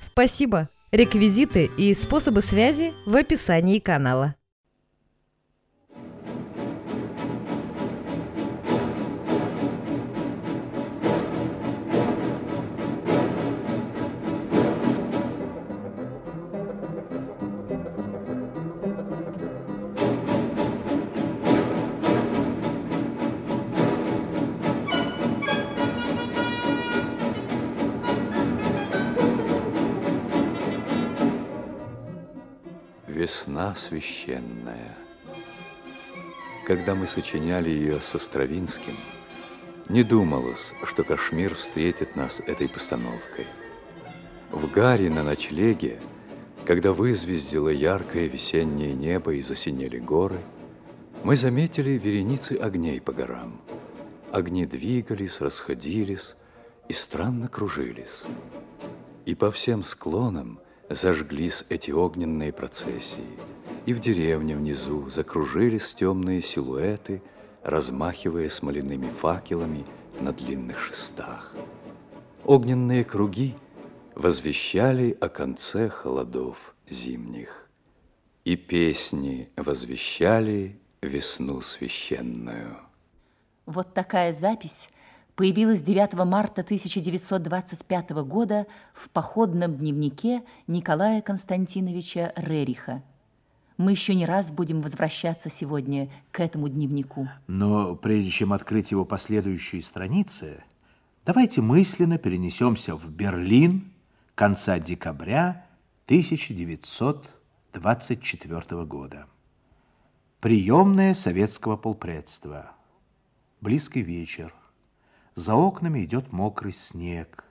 Спасибо! Реквизиты и способы связи в описании канала. Весна священная. Когда мы сочиняли ее со Стравинским, не думалось, что Кашмир встретит нас этой постановкой. В Гаре на ночлеге, когда вызвездило яркое весеннее небо и засинели горы, мы заметили вереницы огней по горам. Огни двигались, расходились и странно кружились. И по всем склонам – зажглись эти огненные процессии, и в деревне внизу закружились темные силуэты, размахивая смоляными факелами на длинных шестах. Огненные круги возвещали о конце холодов зимних, и песни возвещали весну священную. Вот такая запись появилась 9 марта 1925 года в походном дневнике Николая Константиновича Рериха. Мы еще не раз будем возвращаться сегодня к этому дневнику. Но прежде чем открыть его последующие страницы, давайте мысленно перенесемся в Берлин конца декабря 1924 года. Приемная советского полпредства. Близкий вечер. За окнами идет мокрый снег.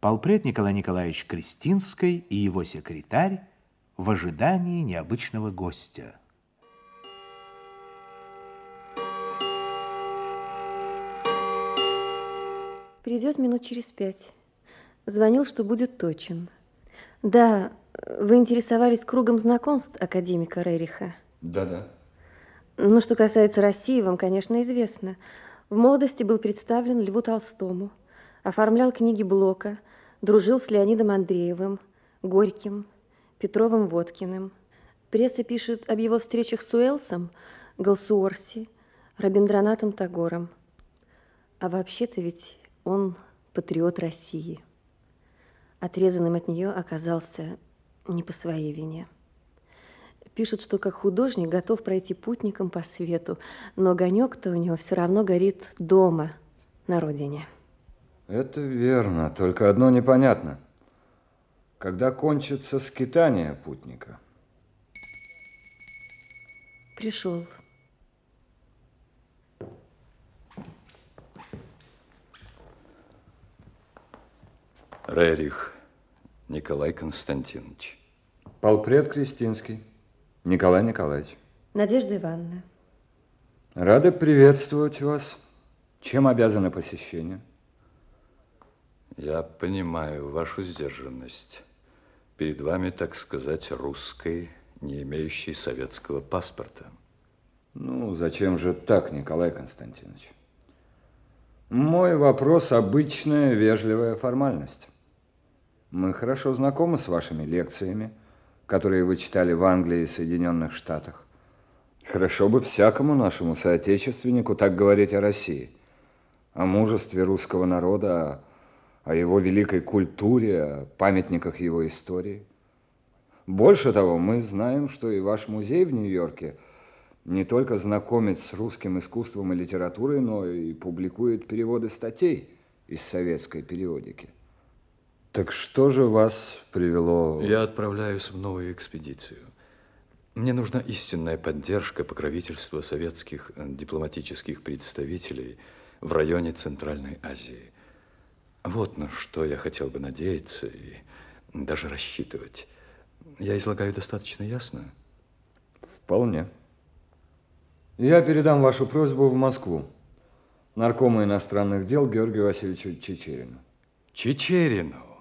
Полпред Николай Николаевич Кристинской и его секретарь в ожидании необычного гостя. Придет минут через пять. Звонил, что будет точен. Да, вы интересовались кругом знакомств академика Рериха. Да-да. Ну, что касается России, вам, конечно, известно – в молодости был представлен Льву Толстому, оформлял книги Блока, дружил с Леонидом Андреевым, Горьким, Петровым Водкиным. Пресса пишет об его встречах с Уэлсом, Галсуорси, Рабиндранатом Тагором. А вообще-то ведь он патриот России. Отрезанным от нее оказался не по своей вине. Пишут, что как художник готов пройти путником по свету, но огонек-то у него все равно горит дома, на родине. Это верно, только одно непонятно. Когда кончится скитание путника? Пришел. Рерих Николай Константинович. Полпред Кристинский. Николай Николаевич. Надежда Ивановна. Рада приветствовать вас. Чем обязаны посещение? Я понимаю вашу сдержанность. Перед вами, так сказать, русской, не имеющей советского паспорта. Ну, зачем же так, Николай Константинович? Мой вопрос – обычная вежливая формальность. Мы хорошо знакомы с вашими лекциями – которые вы читали в Англии и Соединенных Штатах. Хорошо бы всякому нашему соотечественнику так говорить о России, о мужестве русского народа, о его великой культуре, о памятниках его истории. Больше того, мы знаем, что и ваш музей в Нью-Йорке не только знакомит с русским искусством и литературой, но и публикует переводы статей из советской периодики. Так что же вас привело... Я отправляюсь в новую экспедицию. Мне нужна истинная поддержка, покровительства советских э, дипломатических представителей в районе Центральной Азии. Вот на что я хотел бы надеяться и даже рассчитывать. Я излагаю достаточно ясно? Вполне. Я передам вашу просьбу в Москву. Наркома иностранных дел Георгию Васильевичу Чечерину. Чечерину?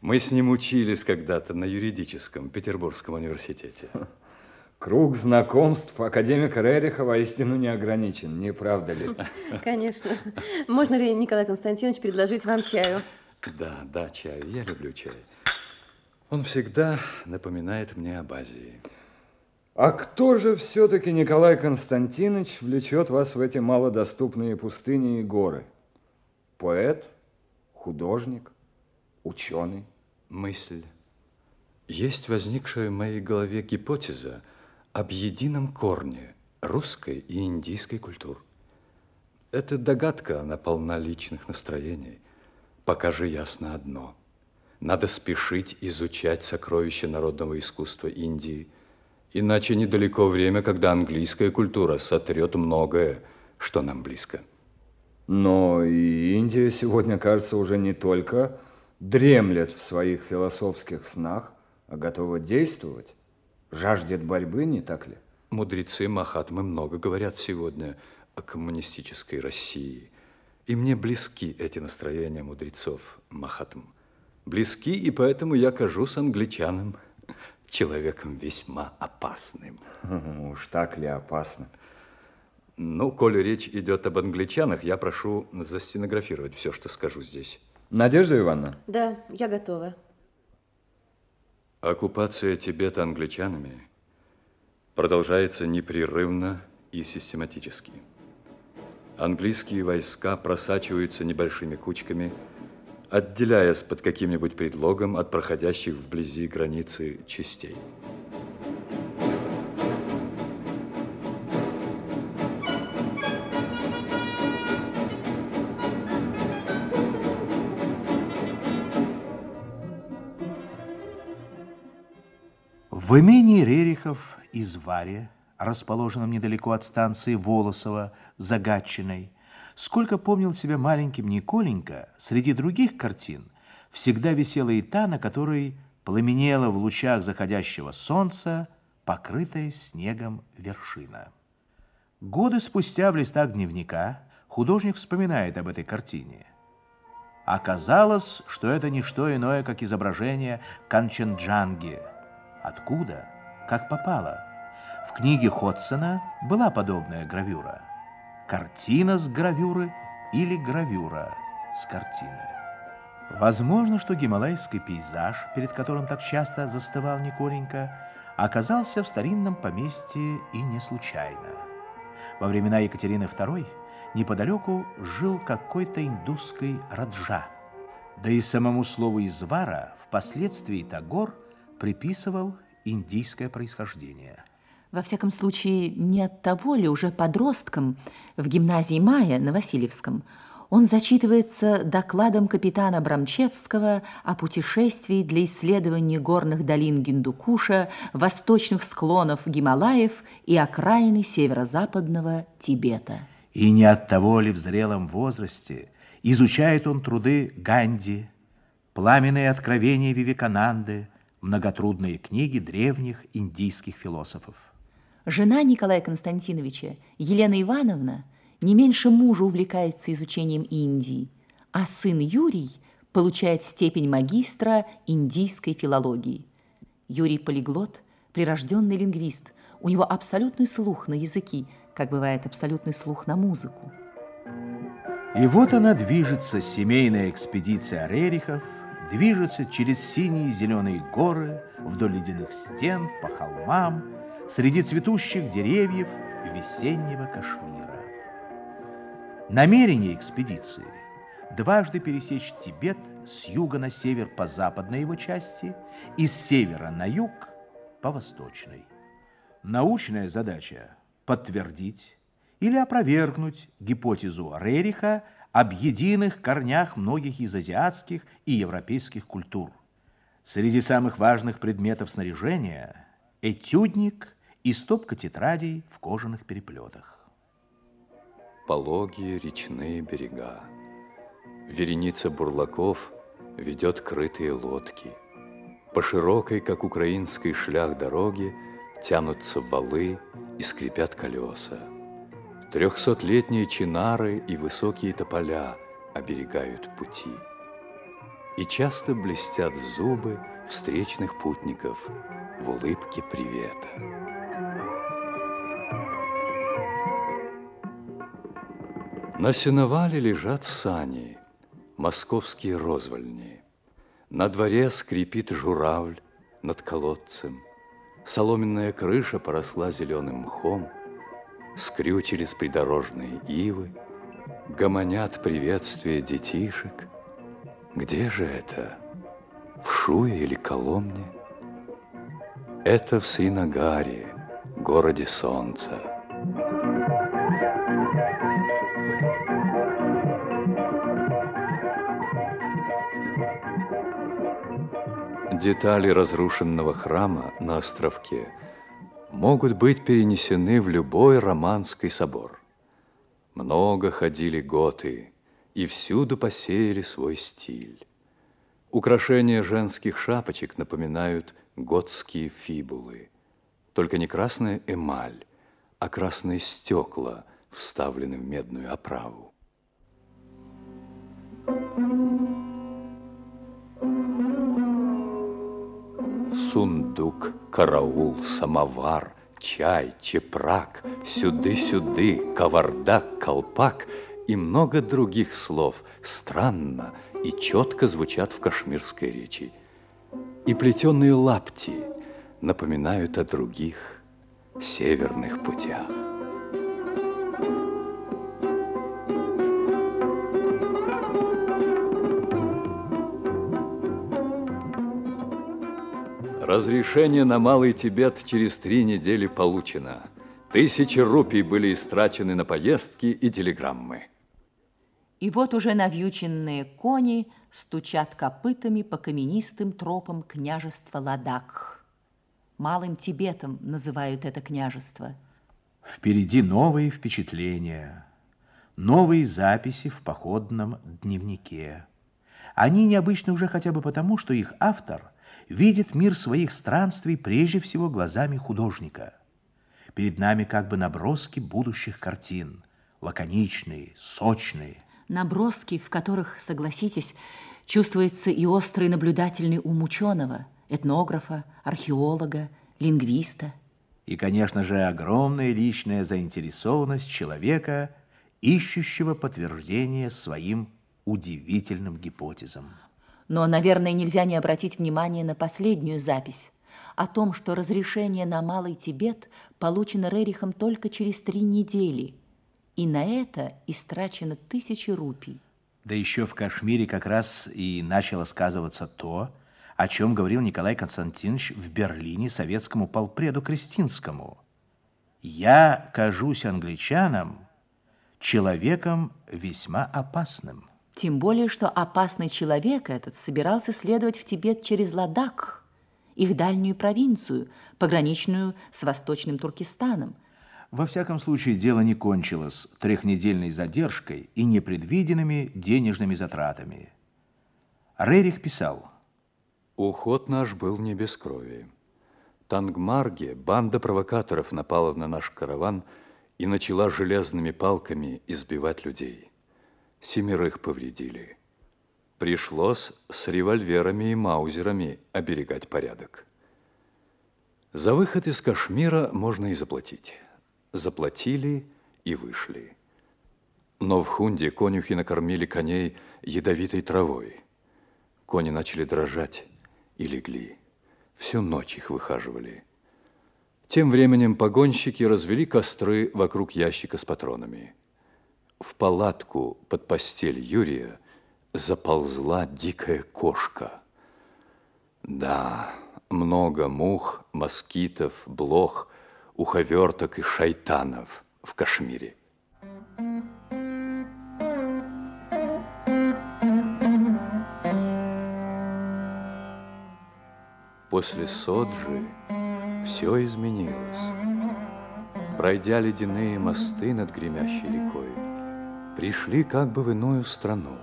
Мы с ним учились когда-то на юридическом Петербургском университете. Круг знакомств академика Рериха воистину не ограничен, не правда ли? Конечно. Можно ли, Николай Константинович, предложить вам чаю? Да, да, чаю. Я люблю чай. Он всегда напоминает мне об Азии. А кто же все-таки, Николай Константинович, влечет вас в эти малодоступные пустыни и горы? Поэт, художник, ученый? Мысль. Есть возникшая в моей голове гипотеза об едином корне русской и индийской культур. Эта догадка, она полна личных настроений. Пока же ясно одно. Надо спешить изучать сокровища народного искусства Индии – Иначе недалеко время, когда английская культура сотрет многое, что нам близко. Но и Индия сегодня, кажется, уже не только дремлет в своих философских снах, а готова действовать. Жаждет борьбы, не так ли? Мудрецы Махатмы много говорят сегодня о коммунистической России. И мне близки эти настроения мудрецов Махатм. Близки, и поэтому я кажусь англичанам человеком весьма опасным. Уж так ли опасно? Ну, коли речь идет об англичанах, я прошу застенографировать все, что скажу здесь. Надежда Ивановна? Да, я готова. Оккупация Тибета англичанами продолжается непрерывно и систематически. Английские войска просачиваются небольшими кучками – отделяясь под каким-нибудь предлогом от проходящих вблизи границы частей. В имении Рерихов из Варе, расположенном недалеко от станции Волосово, Загатчиной, Сколько помнил себя маленьким Николенька, среди других картин всегда висела и та, на которой пламенела в лучах заходящего солнца покрытая снегом вершина. Годы спустя в листах дневника художник вспоминает об этой картине. Оказалось, что это не что иное, как изображение Канченджанги. Откуда? Как попало? В книге Ходсона была подобная гравюра – картина с гравюры или гравюра с картины. Возможно, что гималайский пейзаж, перед которым так часто застывал Николенька, оказался в старинном поместье и не случайно. Во времена Екатерины II неподалеку жил какой-то индусский раджа. Да и самому слову «извара» впоследствии Тагор приписывал индийское происхождение – во всяком случае, не от того ли уже подростком в гимназии Мая на Васильевском он зачитывается докладом капитана Брамчевского о путешествии для исследования горных долин Гиндукуша, восточных склонов Гималаев и окраины северо-западного Тибета. И не от того ли в зрелом возрасте изучает он труды Ганди, пламенные откровения Вивекананды, многотрудные книги древних индийских философов. Жена Николая Константиновича, Елена Ивановна, не меньше мужа увлекается изучением Индии, а сын Юрий получает степень магистра индийской филологии. Юрий полиглот, прирожденный лингвист, у него абсолютный слух на языки, как бывает абсолютный слух на музыку. И вот она движется, семейная экспедиция Рерихов, движется через синие зеленые горы, вдоль ледяных стен, по холмам, среди цветущих деревьев весеннего Кашмира. Намерение экспедиции – дважды пересечь Тибет с юга на север по западной его части и с севера на юг по восточной. Научная задача – подтвердить или опровергнуть гипотезу Рериха об единых корнях многих из азиатских и европейских культур. Среди самых важных предметов снаряжения – этюдник – и стопка тетрадей в кожаных переплетах. Пологие речные берега, Вереница бурлаков ведет крытые лодки. По широкой, как украинской шлях дороги, тянутся валы и скрипят колеса. Трехсотлетние чинары и высокие тополя оберегают пути. И часто блестят зубы встречных путников в улыбке привета. На сеновале лежат сани, московские розвальни. На дворе скрипит журавль над колодцем. Соломенная крыша поросла зеленым мхом, Скрючились придорожные ивы, Гомонят приветствия детишек. Где же это? В Шуе или Коломне? Это в Сринагаре, городе солнца. Детали разрушенного храма на островке могут быть перенесены в любой романский собор. Много ходили готы и всюду посеяли свой стиль. Украшения женских шапочек напоминают готские фибулы. Только не красная эмаль, а красные стекла вставлены в медную оправу. Сундук, караул, самовар, чай, чепрак, сюды-сюды, кавардак, колпак и много других слов странно и четко звучат в кашмирской речи. И плетеные лапти напоминают о других северных путях. Разрешение на Малый Тибет через три недели получено. Тысячи рупий были истрачены на поездки и телеграммы. И вот уже навьюченные кони стучат копытами по каменистым тропам княжества Ладак. Малым Тибетом называют это княжество. Впереди новые впечатления, новые записи в походном дневнике. Они необычны уже хотя бы потому, что их автор – видит мир своих странствий прежде всего глазами художника. Перед нами как бы наброски будущих картин, лаконичные, сочные. Наброски, в которых, согласитесь, чувствуется и острый наблюдательный ум ученого, этнографа, археолога, лингвиста. И, конечно же, огромная личная заинтересованность человека, ищущего подтверждение своим удивительным гипотезам. Но, наверное, нельзя не обратить внимание на последнюю запись о том, что разрешение на Малый Тибет получено Рерихом только через три недели, и на это истрачено тысячи рупий. Да еще в Кашмире как раз и начало сказываться то, о чем говорил Николай Константинович в Берлине советскому полпреду Кристинскому. «Я кажусь англичанам человеком весьма опасным». Тем более, что опасный человек этот собирался следовать в Тибет через Ладак, их дальнюю провинцию, пограничную с Восточным Туркестаном. Во всяком случае, дело не кончилось трехнедельной задержкой и непредвиденными денежными затратами. Рерих писал. Уход наш был не без крови. Тангмарге банда провокаторов напала на наш караван и начала железными палками избивать людей семерых повредили. Пришлось с револьверами и маузерами оберегать порядок. За выход из Кашмира можно и заплатить. Заплатили и вышли. Но в Хунде конюхи накормили коней ядовитой травой. Кони начали дрожать и легли. Всю ночь их выхаживали. Тем временем погонщики развели костры вокруг ящика с патронами в палатку под постель Юрия заползла дикая кошка. Да, много мух, москитов, блох, уховерток и шайтанов в Кашмире. После Соджи все изменилось. Пройдя ледяные мосты над гремящей рекой, пришли как бы в иную страну.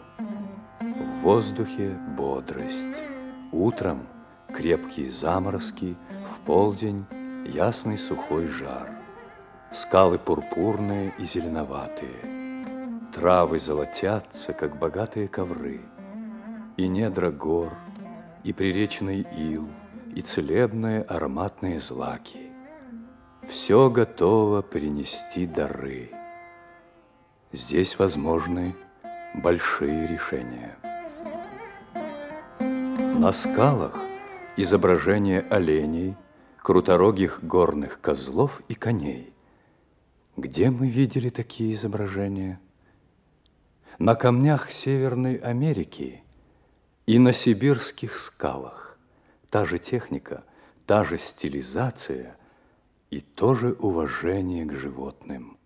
воздухе бодрость. Утром крепкие заморозки, в полдень ясный сухой жар. Скалы пурпурные и зеленоватые. Травы золотятся, как богатые ковры. И недра гор, и приречный ил, и целебные ароматные злаки. Все готово принести дары. Здесь возможны большие решения. На скалах изображения оленей, круторогих горных козлов и коней. Где мы видели такие изображения? На камнях Северной Америки и на сибирских скалах. Та же техника, та же стилизация и то же уважение к животным.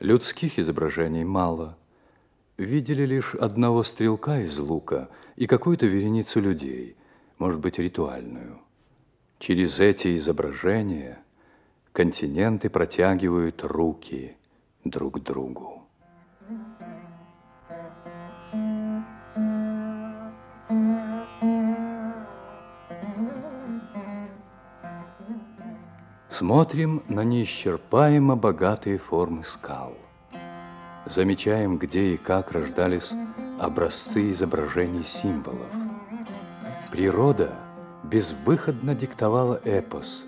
Людских изображений мало. Видели лишь одного стрелка из лука и какую-то вереницу людей – может быть, ритуальную. Через эти изображения континенты протягивают руки друг другу. Смотрим на неисчерпаемо богатые формы скал. Замечаем, где и как рождались образцы изображений символов – Природа безвыходно диктовала эпос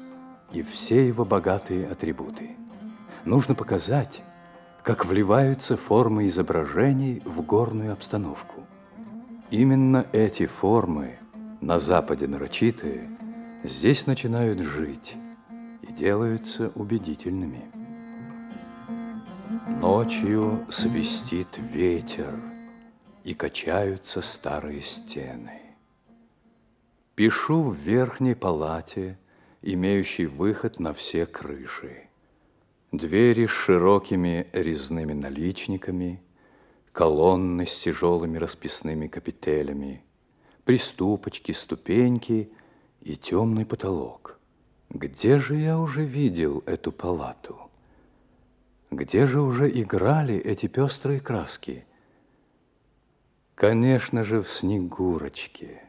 и все его богатые атрибуты. Нужно показать, как вливаются формы изображений в горную обстановку. Именно эти формы, на Западе нарочитые, здесь начинают жить делаются убедительными. Ночью свистит ветер, и качаются старые стены. Пишу в верхней палате, имеющей выход на все крыши. Двери с широкими резными наличниками, колонны с тяжелыми расписными капителями, приступочки, ступеньки и темный потолок. Где же я уже видел эту палату? Где же уже играли эти пестрые краски? Конечно же, в Снегурочке.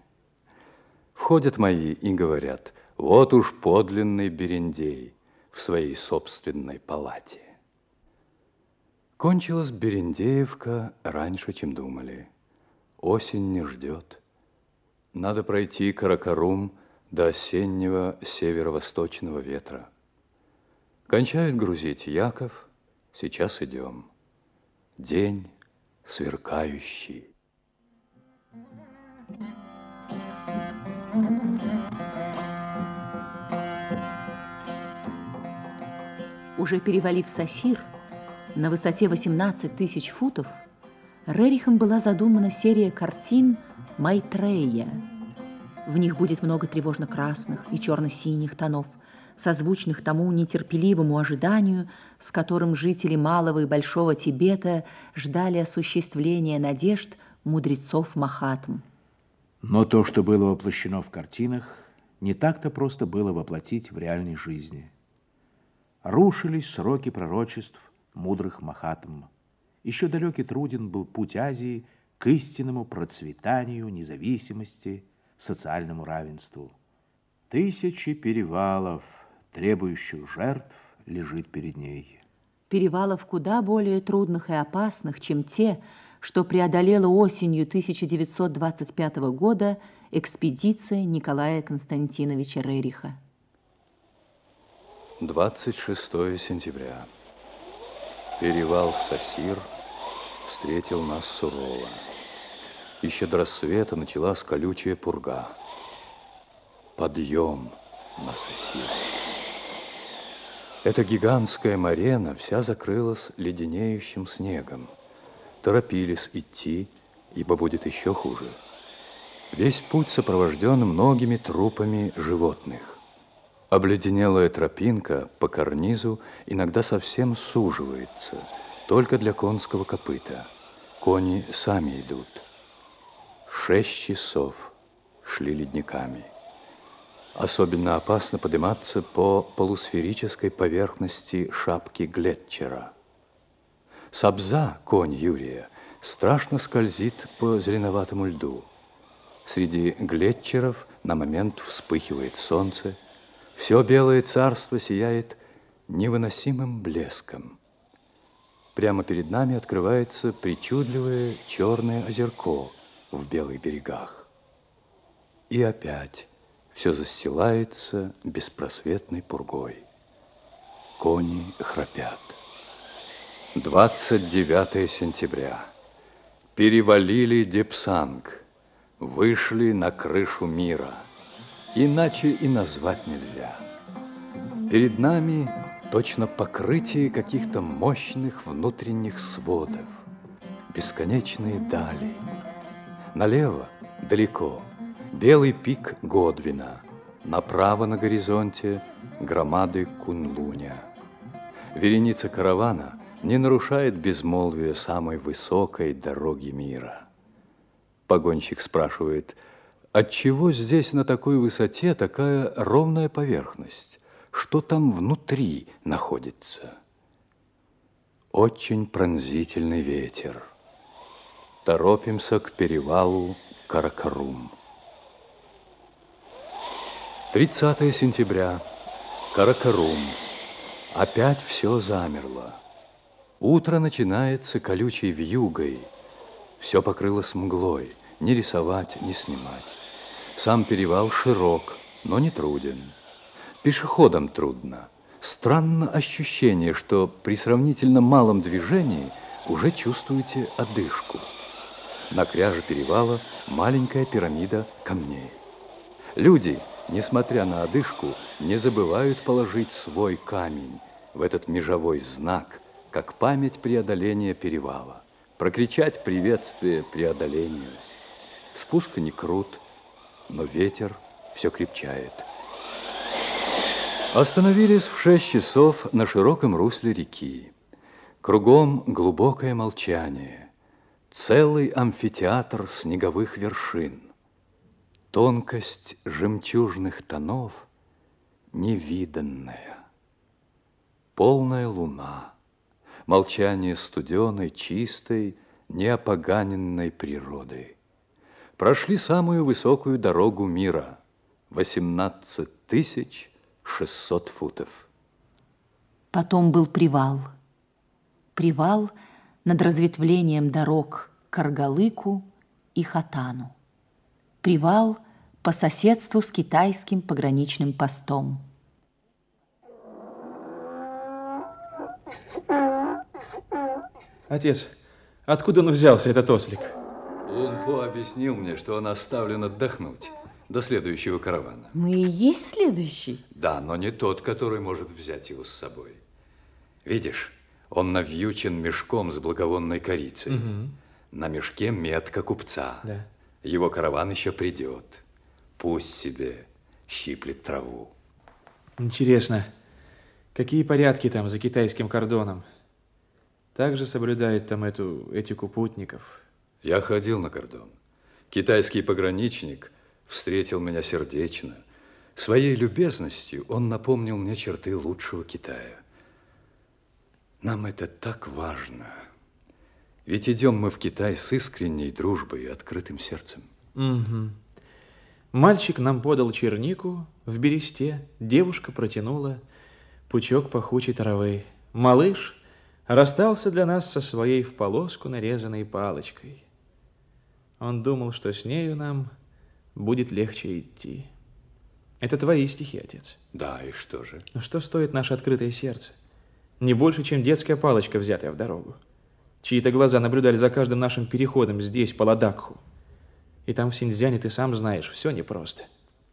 Входят мои и говорят, вот уж подлинный Берендей в своей собственной палате. Кончилась Берендеевка раньше, чем думали. Осень не ждет. Надо пройти Каракарум до осеннего северо-восточного ветра. Кончают грузить Яков, сейчас идем. День сверкающий. Уже перевалив Сосир, на высоте 18 тысяч футов, Рерихом была задумана серия картин Майтрея. В них будет много тревожно-красных и черно-синих тонов, созвучных тому нетерпеливому ожиданию, с которым жители Малого и Большого Тибета ждали осуществления надежд мудрецов Махатм. Но то, что было воплощено в картинах, не так-то просто было воплотить в реальной жизни. Рушились сроки пророчеств мудрых Махатм. Еще далекий труден был путь Азии к истинному процветанию, независимости, социальному равенству. Тысячи перевалов, требующих жертв, лежит перед ней. Перевалов куда более трудных и опасных, чем те, что преодолела осенью 1925 года экспедиция Николая Константиновича Рериха. 26 сентября. Перевал Сосир встретил нас сурово. Еще до рассвета началась колючая пурга. Подъем на Сосир. Эта гигантская марена вся закрылась леденеющим снегом – торопились идти, ибо будет еще хуже. Весь путь сопровожден многими трупами животных. Обледенелая тропинка по карнизу иногда совсем суживается, только для конского копыта. Кони сами идут. Шесть часов шли ледниками. Особенно опасно подниматься по полусферической поверхности шапки Глетчера – Сабза, конь Юрия, страшно скользит по зеленоватому льду. Среди глетчеров на момент вспыхивает солнце, все белое царство сияет невыносимым блеском. Прямо перед нами открывается причудливое черное озерко в белых берегах. И опять все застилается беспросветной пургой. Кони храпят. 29 сентября. Перевалили Депсанг, вышли на крышу мира. Иначе и назвать нельзя. Перед нами точно покрытие каких-то мощных внутренних сводов, бесконечные дали. Налево, далеко, белый пик Годвина, направо на горизонте громады Кунлуня. Вереница каравана не нарушает безмолвие самой высокой дороги мира. Погонщик спрашивает, отчего здесь на такой высоте такая ровная поверхность? что там внутри находится. Очень пронзительный ветер. Торопимся к перевалу Каракарум. 30 сентября. Каракарум. Опять все замерло. Утро начинается колючей вьюгой. Все покрылось мглой. Ни рисовать, ни снимать. Сам перевал широк, но не труден. Пешеходам трудно. Странно ощущение, что при сравнительно малом движении уже чувствуете одышку. На кряже перевала маленькая пирамида камней. Люди, несмотря на одышку, не забывают положить свой камень в этот межовой знак, как память преодоления перевала. Прокричать приветствие преодолению. Спуск не крут, но ветер все крепчает. Остановились в шесть часов на широком русле реки. Кругом глубокое молчание, целый амфитеатр снеговых вершин. Тонкость жемчужных тонов невиданная. Полная луна, молчание студеной, чистой, неопоганенной природы. Прошли самую высокую дорогу мира – 18 тысяч 600 футов. Потом был привал. Привал над разветвлением дорог к Каргалыку и Хатану. Привал по соседству с китайским пограничным постом. Отец, откуда он взялся, этот ослик? Лунпо объяснил мне, что он оставлен отдохнуть до следующего каравана. Мы и есть следующий? Да, но не тот, который может взять его с собой. Видишь, он навьючен мешком с благовонной корицей. Угу. На мешке метка купца. Да. Его караван еще придет. Пусть себе щиплет траву. Интересно, какие порядки там за китайским кордоном? Также соблюдает там эту этику путников? Я ходил на кордон. Китайский пограничник встретил меня сердечно. Своей любезностью он напомнил мне черты лучшего Китая. Нам это так важно. Ведь идем мы в Китай с искренней дружбой и открытым сердцем. Угу. Мальчик нам подал чернику в бересте, девушка протянула пучок пахучей травы. Малыш расстался для нас со своей в полоску нарезанной палочкой. Он думал, что с нею нам будет легче идти. Это твои стихи, отец. Да, и что же? Но что стоит наше открытое сердце? Не больше, чем детская палочка, взятая в дорогу. Чьи-то глаза наблюдали за каждым нашим переходом здесь, по Ладакху. И там в Синьцзяне, ты сам знаешь, все непросто.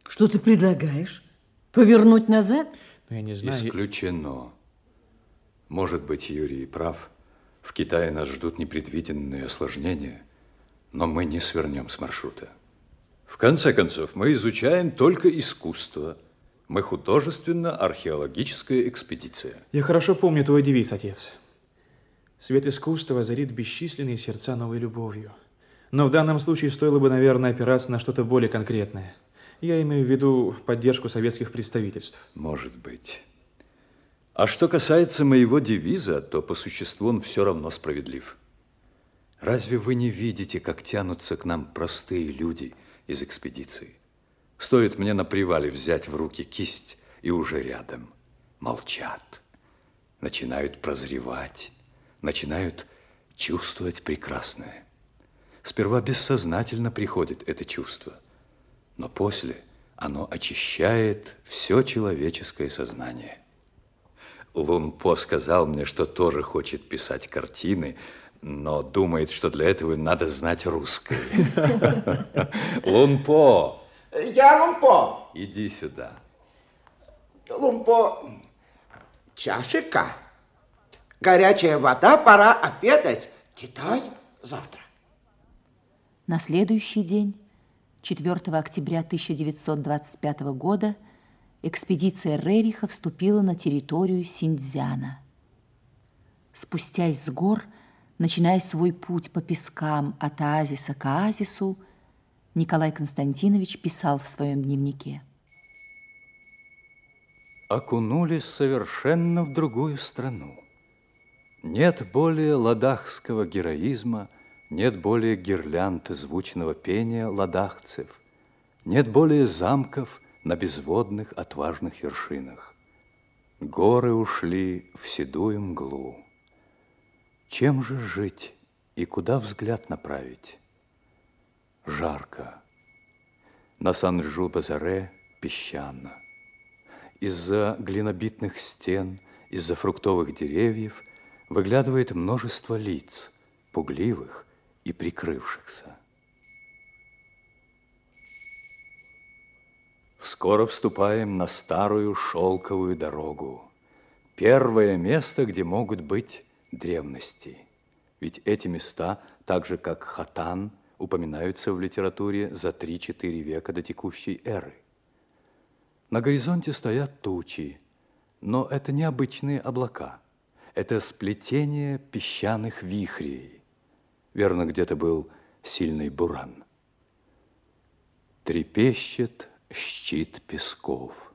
Что ты предлагаешь? Повернуть назад? Ну, я не знаю. Исключено. Может быть, Юрий прав. В Китае нас ждут непредвиденные осложнения, но мы не свернем с маршрута. В конце концов, мы изучаем только искусство. Мы художественно-археологическая экспедиция. Я хорошо помню твой девиз, отец. Свет искусства озарит бесчисленные сердца новой любовью. Но в данном случае стоило бы, наверное, опираться на что-то более конкретное. Я имею в виду поддержку советских представительств. Может быть. А что касается моего девиза, то по существу он все равно справедлив. Разве вы не видите, как тянутся к нам простые люди из экспедиции? Стоит мне на привале взять в руки кисть, и уже рядом. Молчат, начинают прозревать, начинают чувствовать прекрасное. Сперва бессознательно приходит это чувство, но после оно очищает все человеческое сознание. Лун По сказал мне, что тоже хочет писать картины, но думает, что для этого надо знать русское. Лунпо! Я Лунпо. Иди сюда. Лунпо, чашика. Горячая вода, пора обедать. Китай завтра. На следующий день, 4 октября 1925 года, экспедиция Рериха вступила на территорию Синдзяна. Спустясь с гор, начиная свой путь по пескам от оазиса к оазису, Николай Константинович писал в своем дневнике. Окунулись совершенно в другую страну. Нет более ладахского героизма, нет более гирлянд звучного пения ладахцев, нет более замков на безводных отважных вершинах. Горы ушли в седую мглу. Чем же жить и куда взгляд направить? Жарко. На Санжу-Базаре песчано. Из-за глинобитных стен, из-за фруктовых деревьев выглядывает множество лиц, пугливых и прикрывшихся. Скоро вступаем на старую шелковую дорогу. Первое место, где могут быть древности. Ведь эти места, так же как Хатан, упоминаются в литературе за 3-4 века до текущей эры. На горизонте стоят тучи, но это не обычные облака. Это сплетение песчаных вихрей. Верно, где-то был сильный буран. Трепещет щит песков,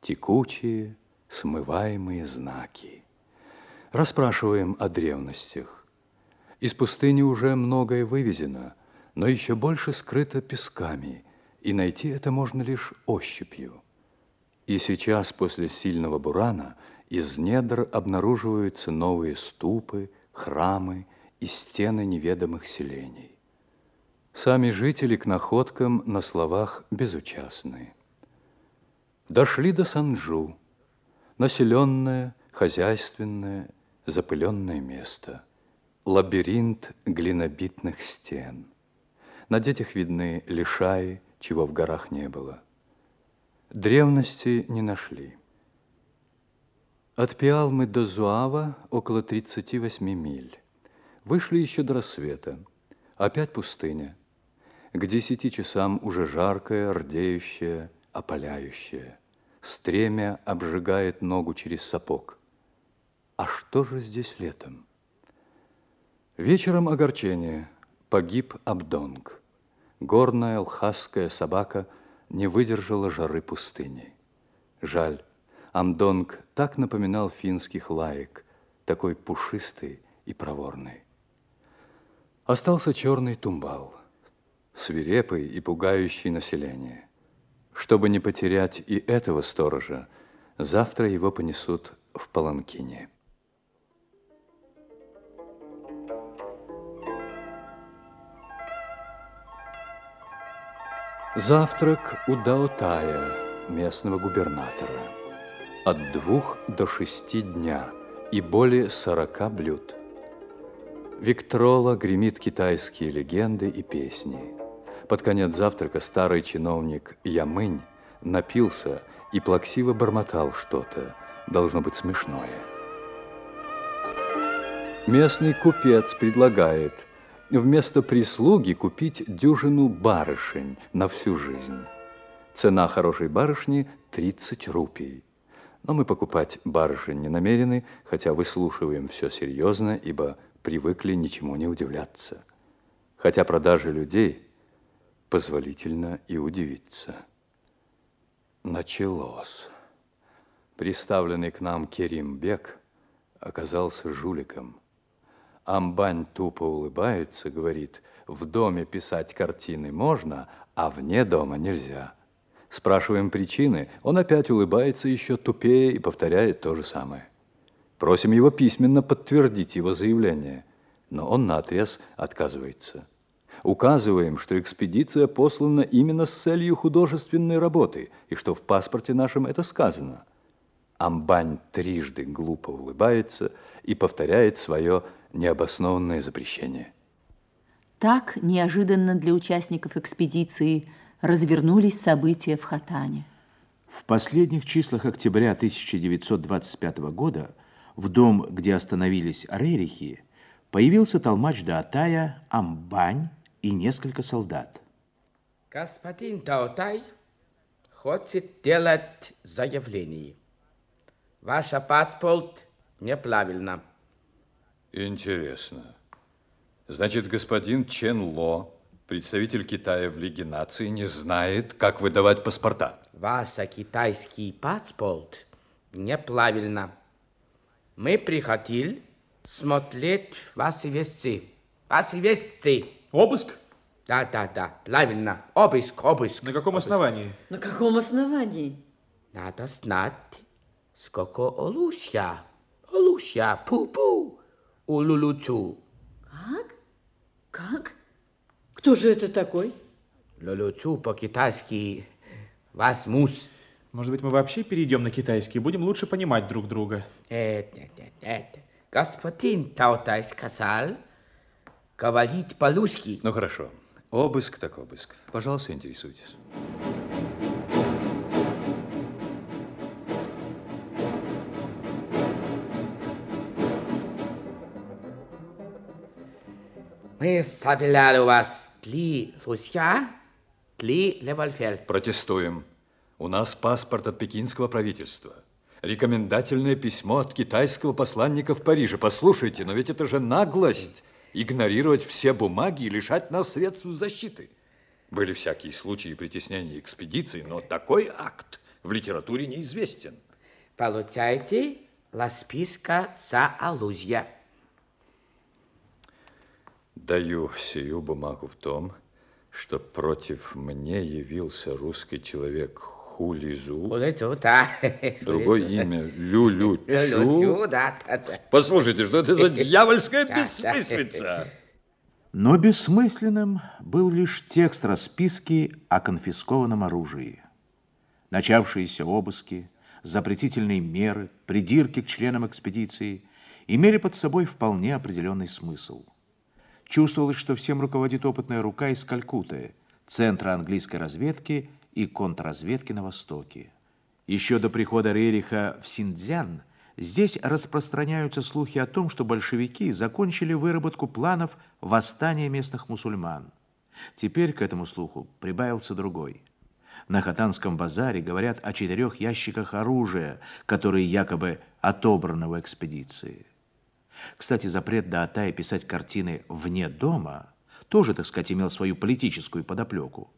текучие, смываемые знаки. Расспрашиваем о древностях. Из пустыни уже многое вывезено, но еще больше скрыто песками, и найти это можно лишь ощупью. И сейчас, после сильного бурана, из недр обнаруживаются новые ступы, храмы и стены неведомых селений. Сами жители к находкам на словах безучастны. Дошли до Санджу, населенное, хозяйственное, запыленное место, лабиринт глинобитных стен. На детях видны лишаи, чего в горах не было. Древности не нашли. От Пиалмы до Зуава около 38 миль. Вышли еще до рассвета. Опять пустыня. К десяти часам уже жаркая, рдеющая, опаляющая. Стремя обжигает ногу через сапог. А что же здесь летом? Вечером огорчение. Погиб Абдонг. Горная алхасская собака не выдержала жары пустыни. Жаль, Амдонг так напоминал финских лаек, такой пушистый и проворный. Остался черный тумбал, свирепый и пугающий население. Чтобы не потерять и этого сторожа, завтра его понесут в Паланкине. Завтрак у Даотая, местного губернатора. От двух до шести дня и более сорока блюд. Виктрола гремит китайские легенды и песни. Под конец завтрака старый чиновник Ямынь напился и плаксиво бормотал что-то, должно быть смешное. Местный купец предлагает – вместо прислуги купить дюжину барышень на всю жизнь. Цена хорошей барышни – 30 рупий. Но мы покупать барышень не намерены, хотя выслушиваем все серьезно, ибо привыкли ничему не удивляться. Хотя продажи людей позволительно и удивиться. Началось. Приставленный к нам Керимбек оказался жуликом – Амбань тупо улыбается, говорит, в доме писать картины можно, а вне дома нельзя. Спрашиваем причины, он опять улыбается еще тупее и повторяет то же самое. Просим его письменно подтвердить его заявление, но он наотрез отказывается. Указываем, что экспедиция послана именно с целью художественной работы, и что в паспорте нашем это сказано. Амбань трижды глупо улыбается и повторяет свое необоснованное запрещение. Так неожиданно для участников экспедиции развернулись события в Хатане. В последних числах октября 1925 года в дом, где остановились Рерихи, появился толмач Даатая, Амбань и несколько солдат. Господин Таутай хочет делать заявление. Ваш паспорт неправильно. Интересно. Значит, господин Чен Ло, представитель Китая в Лиге наций, не знает, как выдавать паспорта. Ваш китайский паспорт неправильно. Мы приходили смотреть ваши вещи. Ваши вещи. Обыск? Да, да, да, правильно. Обыск, обыск. На каком обыск. основании? На каком основании? Надо знать, сколько олуся. Олуся, пу-пу. Улулучу. Как? Как? Кто же это такой? Лулучу по-китайски вас мус. Может быть, мы вообще перейдем на китайский, будем лучше понимать друг друга. Нет, нет, нет, нет. Господин Таутай сказал, говорит по-русски. Ну хорошо. Обыск так обыск. Пожалуйста, интересуйтесь. Мы у вас три русья, три револьвер. Протестуем. У нас паспорт от пекинского правительства. Рекомендательное письмо от китайского посланника в Париже. Послушайте, но ведь это же наглость. Игнорировать все бумаги и лишать нас средств защиты. Были всякие случаи притеснения экспедиции, но такой акт в литературе неизвестен. Получайте расписка за аллюзия. Даю сию бумагу в том, что против мне явился русский человек Хулизу, Хулицу, да. другое имя Люлючу. Лулучу, да, да, да. Послушайте, что это за дьявольская бессмыслица? Но бессмысленным был лишь текст расписки о конфискованном оружии. Начавшиеся обыски, запретительные меры, придирки к членам экспедиции имели под собой вполне определенный смысл. Чувствовалось, что всем руководит опытная рука из Калькутты, центра английской разведки и контрразведки на Востоке. Еще до прихода Рериха в Синдзян здесь распространяются слухи о том, что большевики закончили выработку планов восстания местных мусульман. Теперь к этому слуху прибавился другой. На Хатанском базаре говорят о четырех ящиках оружия, которые якобы отобраны в экспедиции. Кстати, запрет Даатая писать картины вне дома тоже, так сказать, имел свою политическую подоплеку.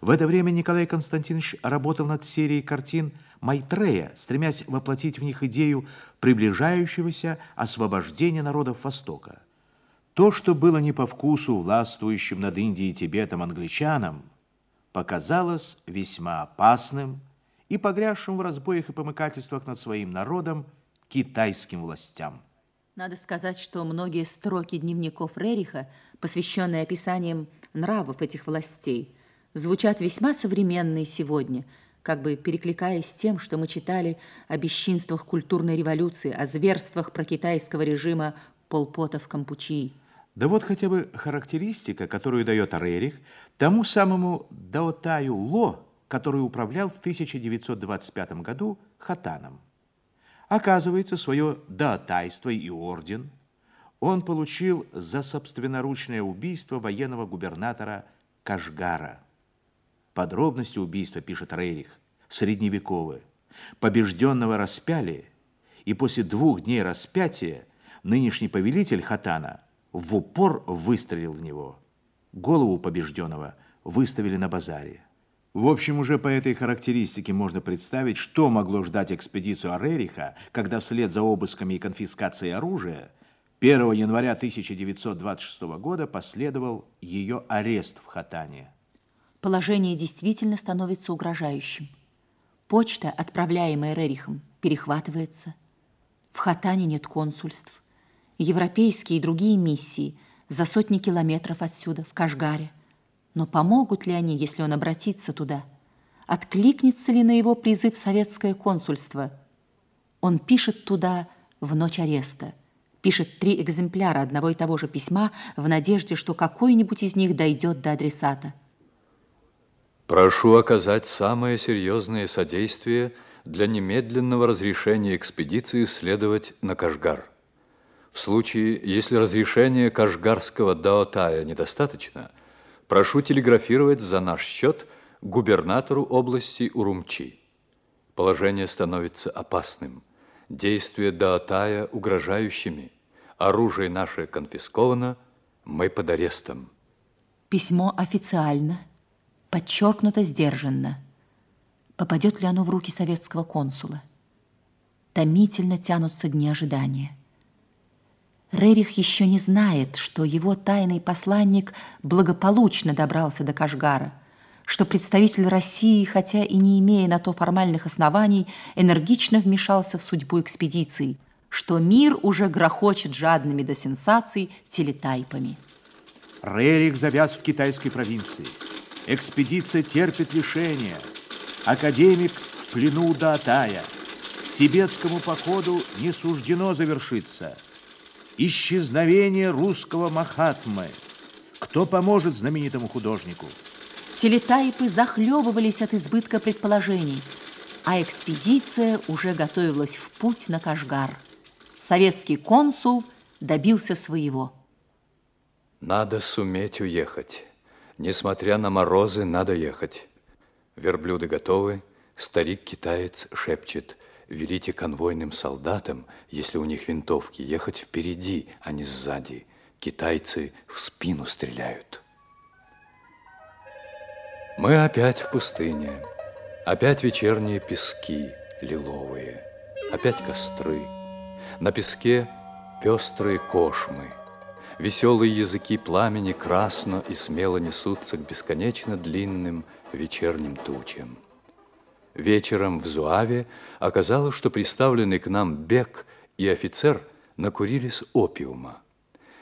В это время Николай Константинович работал над серией картин Майтрея, стремясь воплотить в них идею приближающегося освобождения народов Востока. То, что было не по вкусу властвующим над Индией и Тибетом англичанам, показалось весьма опасным и погрязшим в разбоях и помыкательствах над своим народом китайским властям. Надо сказать, что многие строки дневников Рериха, посвященные описаниям нравов этих властей, звучат весьма современные сегодня, как бы перекликаясь с тем, что мы читали о бесчинствах культурной революции, о зверствах прокитайского режима Полпота в Кампучии. Да вот хотя бы характеристика, которую дает Рерих тому самому Даотаю Ло, который управлял в 1925 году Хатаном. Оказывается, свое даотайство и орден он получил за собственноручное убийство военного губернатора Кашгара. Подробности убийства пишет Рерих, средневековые. Побежденного распяли, и после двух дней распятия нынешний повелитель Хатана в упор выстрелил в него. Голову побежденного выставили на базаре. В общем, уже по этой характеристике можно представить, что могло ждать экспедицию Арериха, когда вслед за обысками и конфискацией оружия 1 января 1926 года последовал ее арест в Хатане. Положение действительно становится угрожающим. Почта, отправляемая Рерихом, перехватывается. В Хатане нет консульств. Европейские и другие миссии за сотни километров отсюда, в Кашгаре. Но помогут ли они, если он обратится туда? Откликнется ли на его призыв советское консульство? Он пишет туда в ночь ареста. Пишет три экземпляра одного и того же письма в надежде, что какой-нибудь из них дойдет до адресата. Прошу оказать самое серьезное содействие для немедленного разрешения экспедиции следовать на Кашгар. В случае, если разрешения Кашгарского Даотая недостаточно, прошу телеграфировать за наш счет губернатору области Урумчи. Положение становится опасным, действия Даотая угрожающими, оружие наше конфисковано, мы под арестом. Письмо официально – подчеркнуто сдержанно. Попадет ли оно в руки советского консула? Томительно тянутся дни ожидания. Рерих еще не знает, что его тайный посланник благополучно добрался до Кашгара, что представитель России, хотя и не имея на то формальных оснований, энергично вмешался в судьбу экспедиции, что мир уже грохочет жадными до сенсаций телетайпами. Рерих завяз в китайской провинции – Экспедиция терпит лишения. Академик в плену у Даатая. Тибетскому походу не суждено завершиться. Исчезновение русского Махатмы. Кто поможет знаменитому художнику? Телетайпы захлебывались от избытка предположений, а экспедиция уже готовилась в путь на Кашгар. Советский консул добился своего. Надо суметь уехать. Несмотря на морозы, надо ехать. Верблюды готовы. Старик-китаец шепчет, велите конвойным солдатам, если у них винтовки, ехать впереди, а не сзади. Китайцы в спину стреляют. Мы опять в пустыне. Опять вечерние пески лиловые. Опять костры. На песке пестрые кошмы – Веселые языки пламени красно и смело несутся к бесконечно длинным вечерним тучам. Вечером в Зуаве оказалось, что представленный к нам Бек и офицер накурились опиума.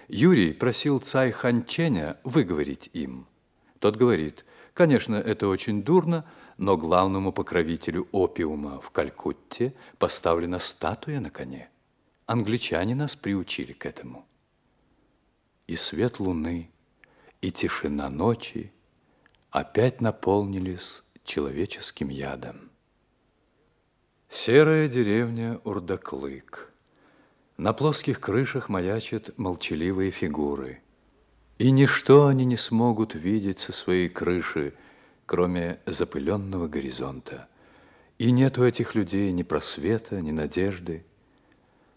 Юрий просил цай Ханченя выговорить им. Тот говорит, конечно, это очень дурно, но главному покровителю опиума в Калькутте поставлена статуя на коне. Англичане нас приучили к этому и свет луны, и тишина ночи опять наполнились человеческим ядом. Серая деревня Урдаклык. На плоских крышах маячат молчаливые фигуры. И ничто они не смогут видеть со своей крыши, кроме запыленного горизонта. И нет у этих людей ни просвета, ни надежды.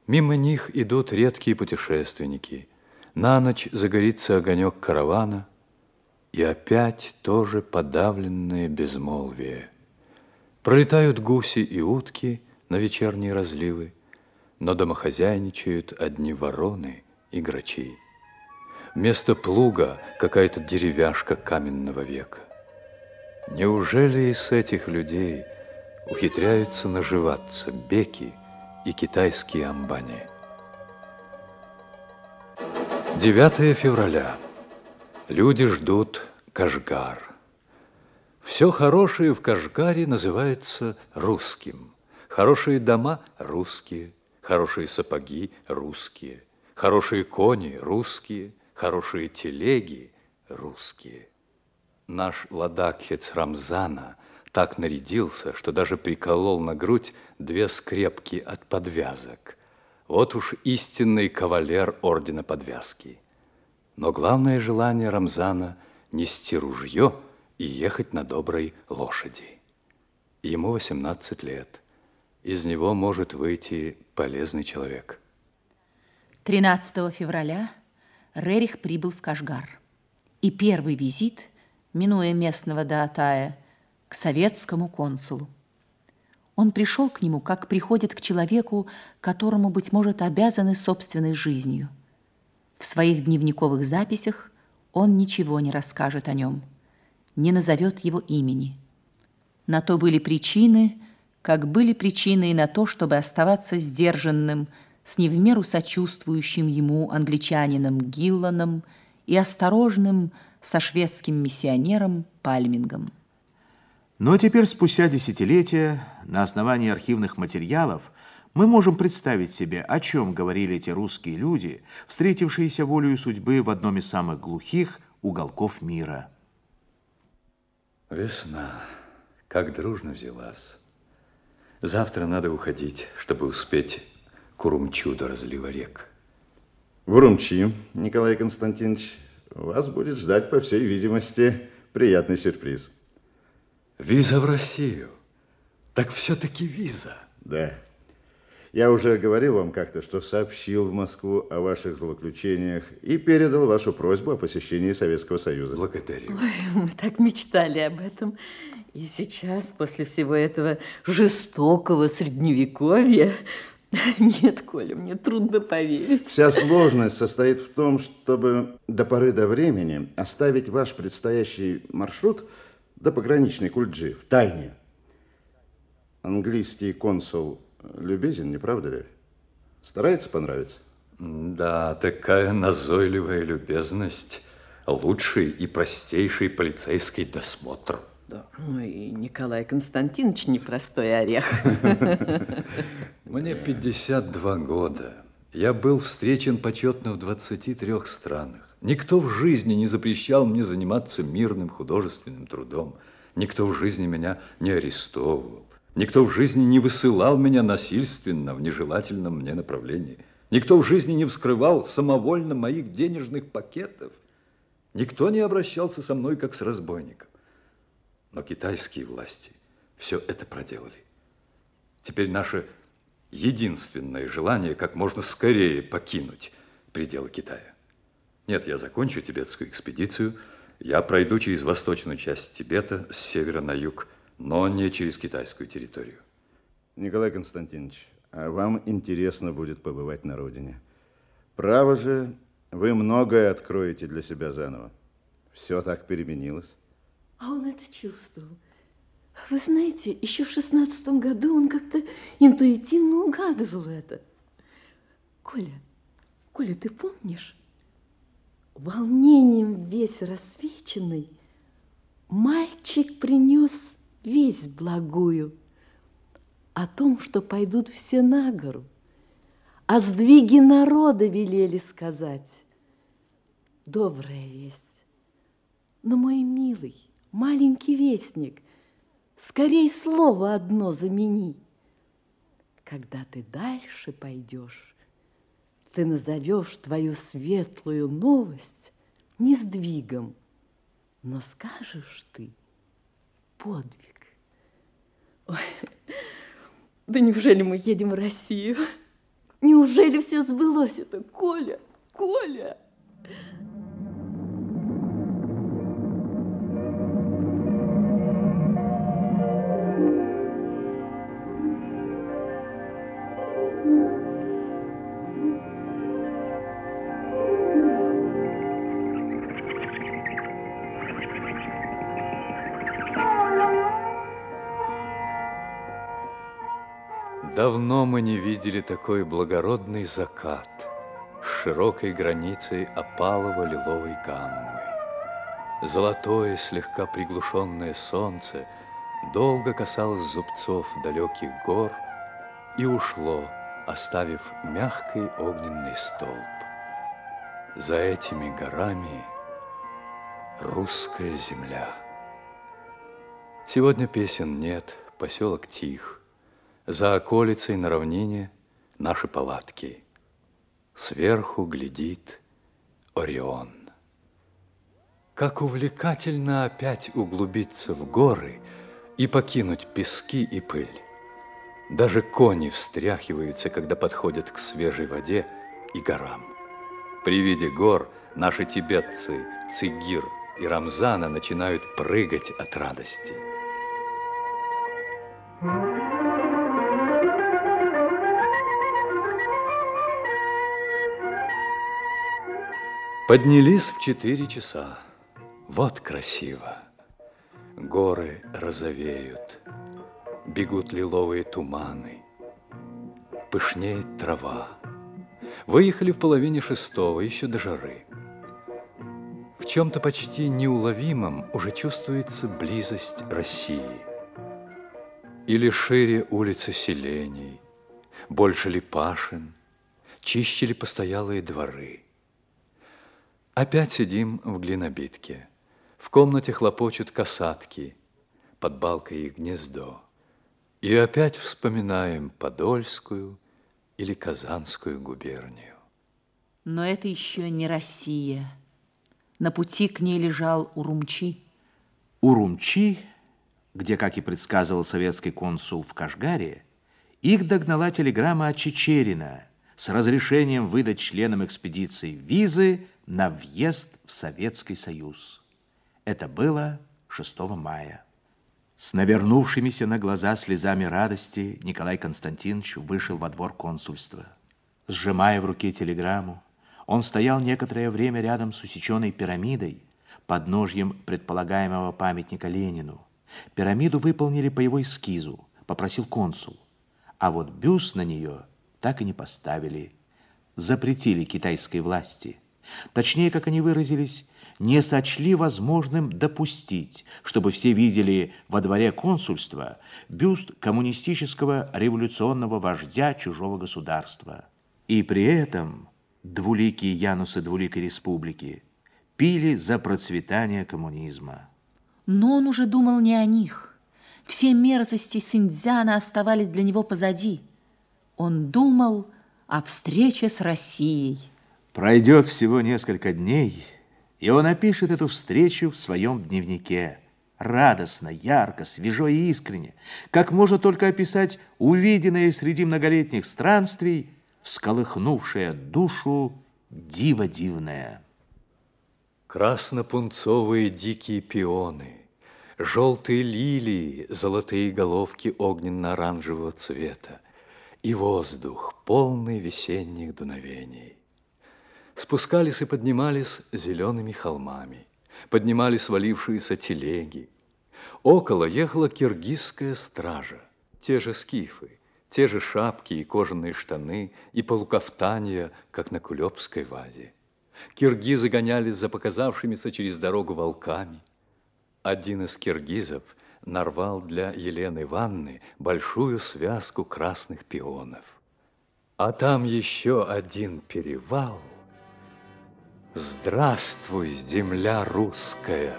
Мимо них идут редкие путешественники – на ночь загорится огонек каравана, и опять тоже подавленное безмолвие. Пролетают гуси и утки на вечерние разливы, но домохозяйничают одни вороны и грачи. Вместо плуга какая-то деревяшка каменного века. Неужели из этих людей ухитряются наживаться беки и китайские амбани? 9 февраля. Люди ждут Кашгар. Все хорошее в Кашгаре называется русским. Хорошие дома – русские, хорошие сапоги – русские, хорошие кони – русские, хорошие телеги – русские. Наш ладакхец Рамзана так нарядился, что даже приколол на грудь две скрепки от подвязок – вот уж истинный кавалер ордена подвязки. Но главное желание Рамзана – нести ружье и ехать на доброй лошади. Ему 18 лет. Из него может выйти полезный человек. 13 февраля Рерих прибыл в Кашгар. И первый визит, минуя местного Даатая, к советскому консулу. Он пришел к нему, как приходит к человеку, которому, быть может, обязаны собственной жизнью. В своих дневниковых записях он ничего не расскажет о нем, не назовет его имени. На то были причины, как были причины и на то, чтобы оставаться сдержанным, с не сочувствующим ему англичанином Гилланом и осторожным со шведским миссионером Пальмингом. Но теперь, спустя десятилетия, на основании архивных материалов, мы можем представить себе, о чем говорили эти русские люди, встретившиеся волею судьбы в одном из самых глухих уголков мира. Весна, как дружно взялась. Завтра надо уходить, чтобы успеть к Урумчу до разлива рек. В Урумчи, Николай Константинович, вас будет ждать, по всей видимости, приятный сюрприз. Виза в Россию. Так все-таки виза. Да. Я уже говорил вам как-то, что сообщил в Москву о ваших злоключениях и передал вашу просьбу о посещении Советского Союза. Благодарю. Ой, мы так мечтали об этом. И сейчас, после всего этого жестокого средневековья, нет, Коля, мне трудно поверить. Вся сложность состоит в том, чтобы до поры до времени оставить ваш предстоящий маршрут до пограничной Кульджи в тайне. Английский консул любезен, не правда ли? Старается понравиться? Да, такая назойливая любезность. Лучший и простейший полицейский досмотр. Да. Ну и Николай Константинович непростой орех. Мне 52 года. Я был встречен почетно в 23 странах. Никто в жизни не запрещал мне заниматься мирным художественным трудом. Никто в жизни меня не арестовывал. Никто в жизни не высылал меня насильственно в нежелательном мне направлении. Никто в жизни не вскрывал самовольно моих денежных пакетов. Никто не обращался со мной, как с разбойником. Но китайские власти все это проделали. Теперь наше единственное желание как можно скорее покинуть пределы Китая. Нет, я закончу тибетскую экспедицию, я пройду через восточную часть Тибета с севера на юг, но не через китайскую территорию. Николай Константинович, а вам интересно будет побывать на родине. Право же, вы многое откроете для себя заново. Все так переменилось. А он это чувствовал. Вы знаете, еще в шестнадцатом году он как-то интуитивно угадывал это. Коля, Коля, ты помнишь? Волнением весь рассвеченный мальчик принес весть благую о том, что пойдут все на гору, о сдвиге народа велели сказать. Добрая весть. Но, мой милый, маленький вестник, скорей слово одно замени. Когда ты дальше пойдешь, ты назовешь твою светлую новость не сдвигом, но скажешь ты подвиг. Ой, да неужели мы едем в Россию? Неужели все сбылось это, Коля? Коля! Давно мы не видели такой благородный закат с широкой границей опалово-лиловой гаммы. Золотое, слегка приглушенное солнце долго касалось зубцов далеких гор и ушло, оставив мягкий огненный столб. За этими горами русская земля. Сегодня песен нет, поселок тих. За околицей на равнине наши палатки. Сверху глядит Орион. Как увлекательно опять углубиться в горы и покинуть пески и пыль. Даже кони встряхиваются, когда подходят к свежей воде и горам. При виде гор наши тибетцы Цигир и Рамзана начинают прыгать от радости. Thank you. Поднялись в четыре часа. Вот красиво. Горы розовеют, бегут лиловые туманы, пышнеет трава. Выехали в половине шестого, еще до жары. В чем-то почти неуловимом уже чувствуется близость России. Или шире улицы селений, больше ли пашин, чище ли постоялые дворы. Опять сидим в глинобитке. В комнате хлопочут касатки, под балкой их гнездо. И опять вспоминаем Подольскую или Казанскую губернию. Но это еще не Россия. На пути к ней лежал Урумчи. Урумчи, где, как и предсказывал советский консул в Кашгаре, их догнала телеграмма от Чечерина с разрешением выдать членам экспедиции визы на въезд в Советский Союз. Это было 6 мая. С навернувшимися на глаза слезами радости Николай Константинович вышел во двор консульства. Сжимая в руке телеграмму, он стоял некоторое время рядом с усеченной пирамидой, под ножьем предполагаемого памятника Ленину. Пирамиду выполнили по его эскизу, попросил консул. А вот бюст на нее так и не поставили. Запретили китайской власти. Точнее, как они выразились, не сочли возможным допустить, чтобы все видели во дворе консульства бюст коммунистического революционного вождя чужого государства. И при этом двуликие Янусы двуликой республики пили за процветание коммунизма. Но он уже думал не о них. Все мерзости Синдзяна оставались для него позади. Он думал о встрече с Россией. Пройдет всего несколько дней – и он опишет эту встречу в своем дневнике. Радостно, ярко, свежо и искренне, как можно только описать увиденное среди многолетних странствий, всколыхнувшее душу диво дивное. Красно-пунцовые дикие пионы, желтые лилии, золотые головки огненно-оранжевого цвета и воздух, полный весенних дуновений спускались и поднимались зелеными холмами, поднимали свалившиеся телеги. Около ехала киргизская стража, те же скифы, те же шапки и кожаные штаны, и полукафтания, как на кулебской вазе. Киргизы гонялись за показавшимися через дорогу волками. Один из киргизов нарвал для Елены Ивановны большую связку красных пионов. А там еще один перевал – Здравствуй, земля русская,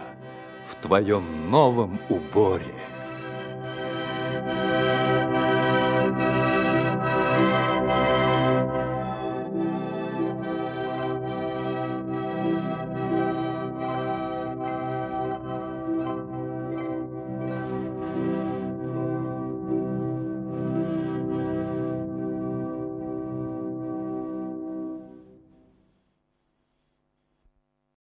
в твоем новом уборе.